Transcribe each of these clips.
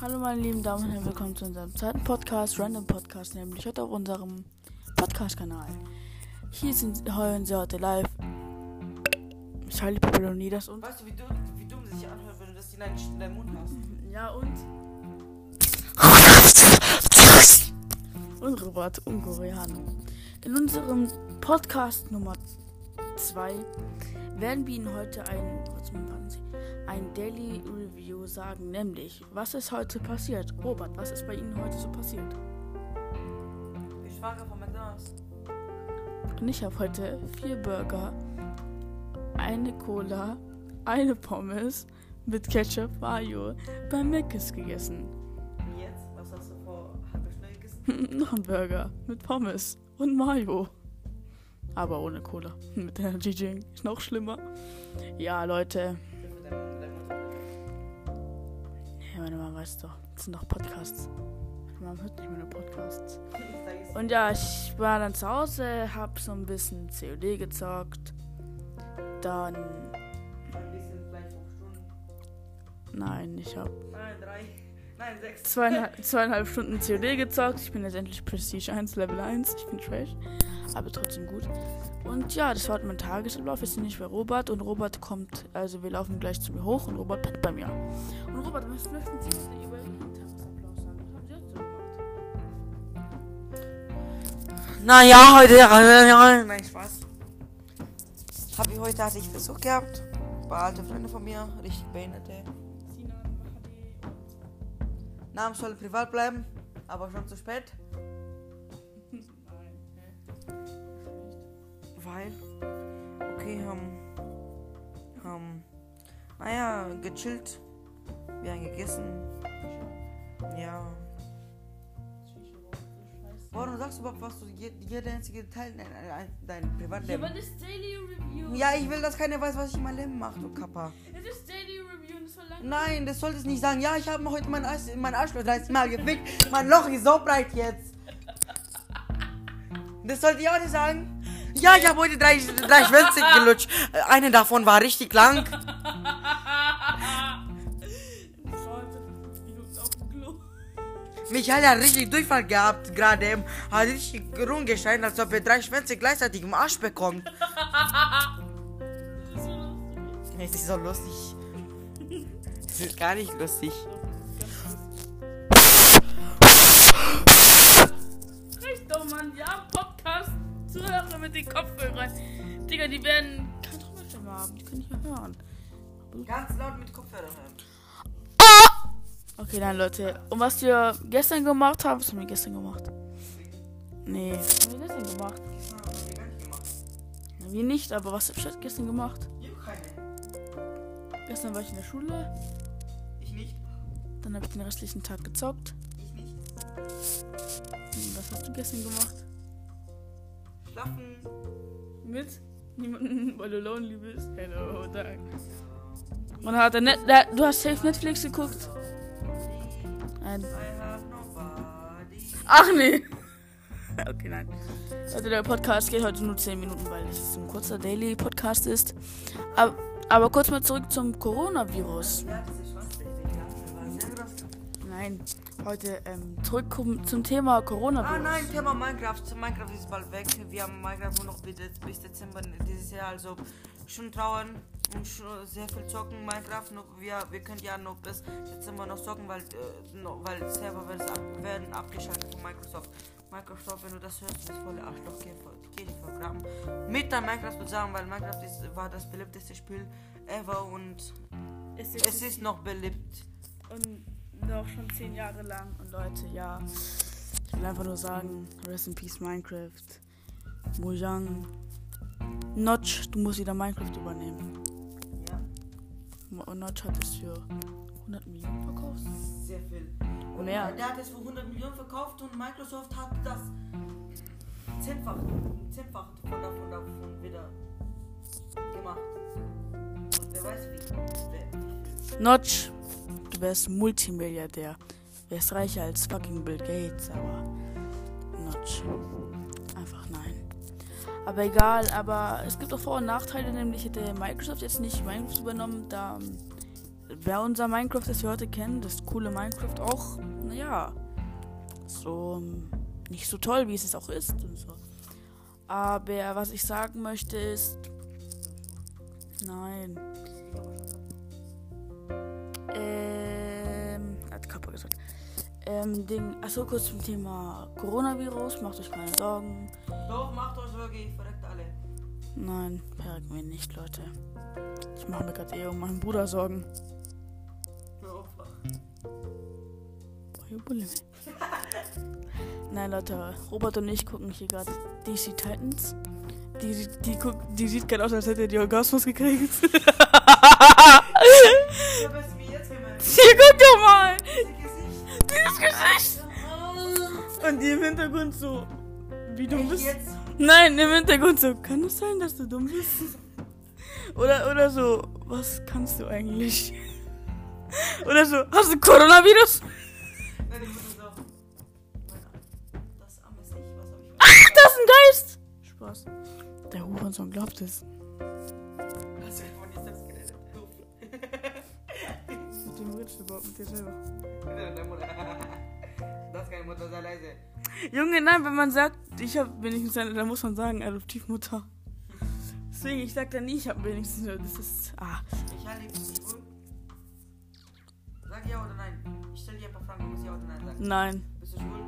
Hallo meine lieben Damen und Herren, willkommen zu unserem zweiten Podcast, Random Podcast, nämlich heute auf unserem Podcast-Kanal. Hier sind, hören Sie heute live Charlie Papillonidas und... Weißt du, wie dumm, wie dumm sich anhört, wenn du das in deinen, in deinen Mund hast? Ja und... Und Robert Unkoreaner. In unserem Podcast Nummer 2 werden wir Ihnen heute ein, was warten Sie, ein Daily Review sagen, nämlich, was ist heute passiert? Robert, was ist bei Ihnen heute so passiert? Ich frage von McDonalds. Und ich habe heute vier Burger, eine Cola, eine Pommes mit Ketchup Mayo bei Mc's gegessen. Wie jetzt? Was hast du vor halber Stunde gegessen? Noch ein Burger mit Pommes und Mayo. Aber ohne Cola. Mit Energy Drink. Ist noch schlimmer. Ja, Leute. Ja, meine Mama weiß doch. Das sind doch Podcasts. Mama hört nicht meine Podcasts. Und ja, ich war dann zu Hause, hab so ein bisschen COD gezockt. Dann. Ein bisschen vielleicht fünf Stunden. Nein, ich hab Nein, drei. Nein, sechs. zweieinhalb, zweieinhalb Stunden COD gezockt. Ich bin jetzt endlich Prestige 1, Level 1. Ich bin trash. Aber trotzdem gut. Und ja, das war halt mein Tagesablauf. Jetzt bin ich bei Robert und Robert kommt, also wir laufen gleich zu mir hoch und Robert pennt bei mir. Und Robert, was möchten Sie über Ihren Tagesablauf sagen? Was haben Sie heute so gemacht? Naja, heute. Nein, Spaß. Hab ich heute hatte ich Besuch gehabt. Bei alte Freunde von mir, richtig behinderte. Namen soll privat bleiben, aber schon zu spät. Nein, hä? Weil. Okay, haben. haben. Naja, gechillt. Wir haben gegessen. Ja. Warum sagst du überhaupt, was du je- jeder einzige Teil dein, dein, dein Ja, Privatleben? aber das Daily Review. Ja, ich will, dass keiner weiß, was ich in meinem Leben mache, du Kappa. Es ist Daily Nein, das solltest nicht sagen. Ja, ich habe heute mein, Arsch, mein Arschloch 30 Mal gefickt. Mein Loch ist so breit jetzt. Das sollte ich auch nicht sagen. Ja, ich habe heute drei, drei Schwänze gelutscht. Eine davon war richtig lang. Michael hat richtig Durchfall gehabt gerade eben. Hat richtig rumgeschrien, als ob er drei Schwänze gleichzeitig im Arsch bekommt. Das ist so lustig. Es ist gar nicht lustig. Recht doch, Mann. Ja, Podcast. Zuhörer mit den Kopfhörern. Digga, die werden keine Trommelstimme haben. Die können nicht mehr hören. Ganz laut mit Kopfhörer hören. Okay, nein, Leute. Und was wir gestern gemacht haben, was haben wir gestern gemacht? Nee, was haben wir gestern gemacht? Das haben wir gar nicht gemacht. Na, wir nicht, aber was habe ich gestern gemacht? Ich hab keine. Gestern war ich in der Schule. Nicht. Dann habe ich den restlichen Tag gezockt. Ich nicht. Und was hast du gestern gemacht? Schlafen. Mit niemanden, weil du lonely bist. Hello, danke. Und hat er net, der, du hast safe Netflix geguckt? Nein. Ach nee. Okay, nein. Also der Podcast geht heute nur 10 Minuten, weil es ein kurzer Daily Podcast ist. Aber, aber kurz mal zurück zum Coronavirus. Ja. Nein, heute ähm, zurück zum- Thema Coronavirus. Ah nein, Thema Minecraft. Minecraft ist bald weg. Wir haben Minecraft nur noch bis, bis Dezember dieses Jahr. Also schon trauern und schon sehr viel zocken. Minecraft, nur, wir, wir können ja noch bis Dezember noch zocken, weil, äh, noch, weil Server werden, ab, werden abgeschaltet von Microsoft. Microsoft, wenn du das hörst, du bist voll der Arschloch, geh, vor- geh dich vergraben. Mit der Minecraft zusammen, weil Minecraft ist, war das beliebteste Spiel ever und es es ist noch beliebt. und noch schon 10 Jahre lang. Und Leute, ja. Ich will einfach nur sagen, Rest in Peace Minecraft. Mojang. Notch, du musst wieder Minecraft übernehmen. Ja. Notch hat es für 100 Millionen verkauft. Sehr viel. Und Mehr. Der hat es für 100 Millionen verkauft und Microsoft hat das zehnfach, zehnfach von davon, davon wieder gemacht. Und wer weiß wie. Notch, du wärst Multimilliardär. Wärst reicher als fucking Bill Gates, aber Notch. Einfach nein. Aber egal, aber es gibt auch Vor- und Nachteile, nämlich hätte Microsoft jetzt nicht Minecraft übernommen, da ähm, wer unser Minecraft, das wir heute kennen, das coole Minecraft auch, naja, so ähm, nicht so toll, wie es es auch ist und so. Aber was ich sagen möchte ist, nein. Gesagt. Ähm, Ding, achso, kurz zum Thema Coronavirus, macht euch keine Sorgen. Doch, macht euch wirklich, verreckt alle. Nein, verreckt mir nicht, Leute. Ich mache mir gerade eher um meinen Bruder Sorgen. Nein, Leute, Robert und ich gucken hier gerade DC Titans. Die, die, die, guck, die sieht gerade aus, als hätte die Orgasmus gekriegt. Ja, guck doch mal! Dieses Gesicht. Und die im Hintergrund so. Wie dumm bist? Nein, im Hintergrund so. Kann es sein, dass du dumm bist? Oder, oder so. Was kannst du eigentlich? Oder so. Hast du Coronavirus? Nein, ich muss so. Meine- Das Arm ist nicht, was hab ich Ach, das ist ein Geist! Spaß. Der Hurensohn glaubt es. Redest du überhaupt mit dir selber. Das keine Mutter, sei leise. Junge, nein, wenn man sagt, ich habe wenigstens eine, dann muss man sagen, Adoptivmutter. Deswegen, ich sag dann nie, ich habe wenigstens eine. Das ist. Ah. Michael, bist du schwul? Sag ja oder nein. Ich stell dir ein paar Fragen, du musst ja oder nein sagen. Nein, Bist du schwul?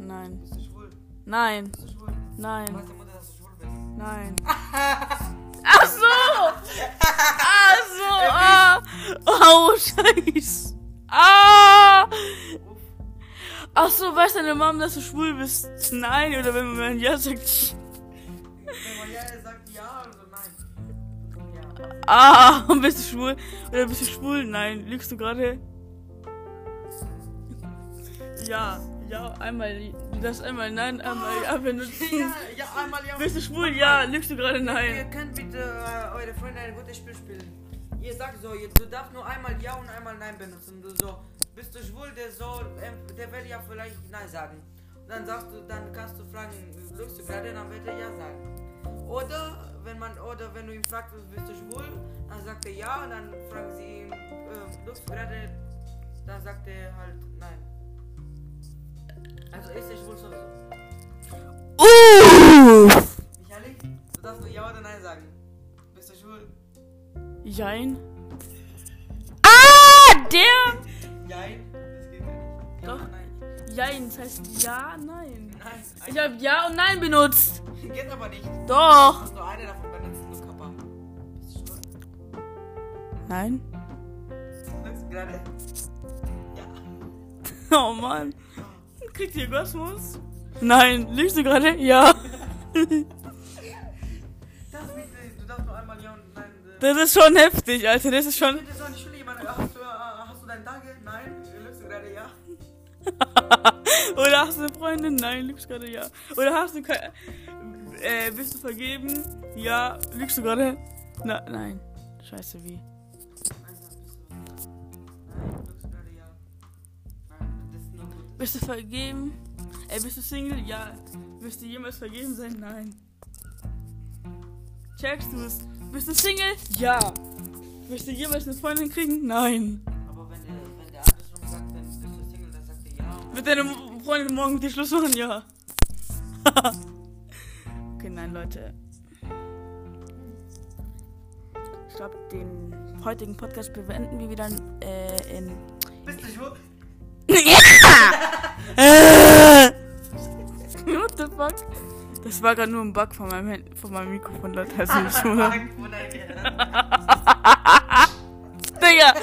nein, Bist du schwul? nein, Bist du schwul? nein, Weiß die Mutter, dass du schwul bist? nein. Ach so! Ach so! Ah. Oh, Scheiß! Ah! Ach so, weiß deine Mom, dass du schwul bist? Nein, oder wenn man ja sagt. Wenn man ja sagt ja, also nein. Ja. Ah, bist du schwul? Oder bist du schwul? Nein, lügst du gerade? Ja, ja, einmal. Du darfst einmal nein, einmal ja benutzen. Ja, ja, einmal ja. Bist du schwul? Ja, lügst du gerade? Ihr Nein. könnt bitte äh, eure Freunde ein gutes Spiel spielen. Ihr sagt so, ihr, du darfst nur einmal Ja und einmal Nein benutzen. Du so, bist du schwul, der soll, ähm, der will ja vielleicht Nein sagen. Und dann sagst du, dann kannst du fragen, lügst du gerade, dann wird er Ja sagen. Oder wenn man, oder wenn du ihn fragst, bist du schwul, dann sagt er Ja und dann fragen sie ihn, ähm, lügst du gerade, dann sagt er halt Nein. Also ist er schwul sowieso. Uh! Michael, du darfst nur Ja oder Nein sagen. Bist du schwul? Jein. Ah, der. Jein, das geht ja nicht. Ja Doch. Nein. Jein, das heißt ja, nein. Nein, Ich habe ja und nein benutzt. geht aber nicht. Du Doch. musst nur eine davon benutzen, du Kappa. Bist du schwul? Nein. Gerade? Ja. Oh Mann. Kriegt ihr Orgasmus? Nein. Lügst du gerade? Ja. Das du darfst nur einmal Ja und Nein. äh, Das ist schon heftig, Alter. Das ist schon. Bitte so eine Schule, jemand, hast du, äh, hast du deine Tage? Nein. Lügst du gerade? Ja. Oder hast du eine Freundin? Nein, lügst gerade ja. Oder hast du keine. Äh, bist du vergeben? Ja. Lügst du gerade? Na, nein. Scheiße, wie? Bist du vergeben? Ey, bist du Single? Ja. Wirst du jemals vergeben sein? Nein. Checkst du es? Bist du Single? Ja. Wirst du jemals eine Freundin kriegen? Nein. Aber wenn der, wenn der andersrum sagt, dann bist du Single, dann sagt er Ja. Wird deine Freundin morgen mit dir Schluss machen? Ja. okay, nein, Leute. Ich glaube, den heutigen Podcast bewenden wir wieder äh, in. Bist du schwul? What the fuck? Das war gerade nur ein Bug von meinem, Hand- von meinem Mikrofon, Leute. Also nicht wundern. Digga!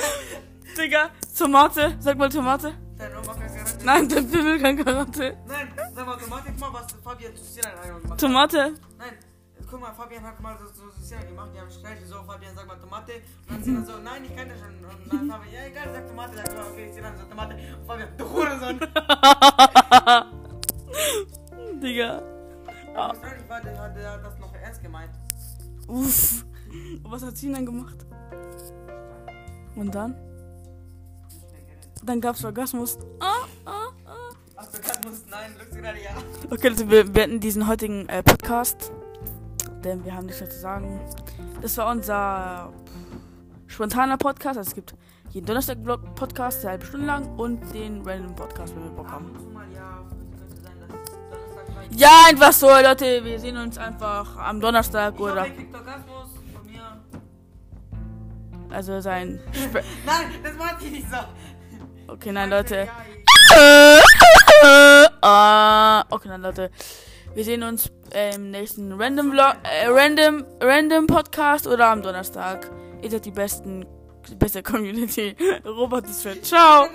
Digga! Tomate! Sag mal Tomate! Kann. Nein, der will kein Karate. Nein, sag mal, Tomate, guck mal, was Fabian zu hat. Tomate! Nein, guck mal, Fabian hat mal so, so Sinan gemacht, die haben Streit, so, Fabian sagt mal Tomate. Und dann Sinan so, nein, ich kann das schon. Und dann Fabian, ja, egal, sag Tomate, sag mal, okay, Sinan sagt Tomate. Und Fabian, du Hurensohn. Digga. Aber wahrscheinlich war der, der hat das noch ernst gemeint. Uff. Und was hat sie dann gemacht? Und dann? Dann gab's Orgasmus. Ah, ah, ah. Ach, musst, nein, gerade, ja. Okay, Leute, wir beenden diesen heutigen äh, Podcast. Denn wir haben nichts mehr zu sagen. Das war unser spontaner Podcast. Also es gibt jeden Donnerstag Vlog Podcast, eine halbe Stunde lang und den Random Podcast, wenn wir Bock haben. mal, ja. Einfach so, Leute. Wir sehen uns einfach am Donnerstag oder also sein. Spe Nein, das meinte ich nicht so. Okay, nein, Leute. Ah, okay, dann Leute. Wir sehen uns im nächsten Random Vlog, äh, Random, Random Podcast oder am Donnerstag. Ihr seid die besten, die beste Community. Robert ist fett. Ciao.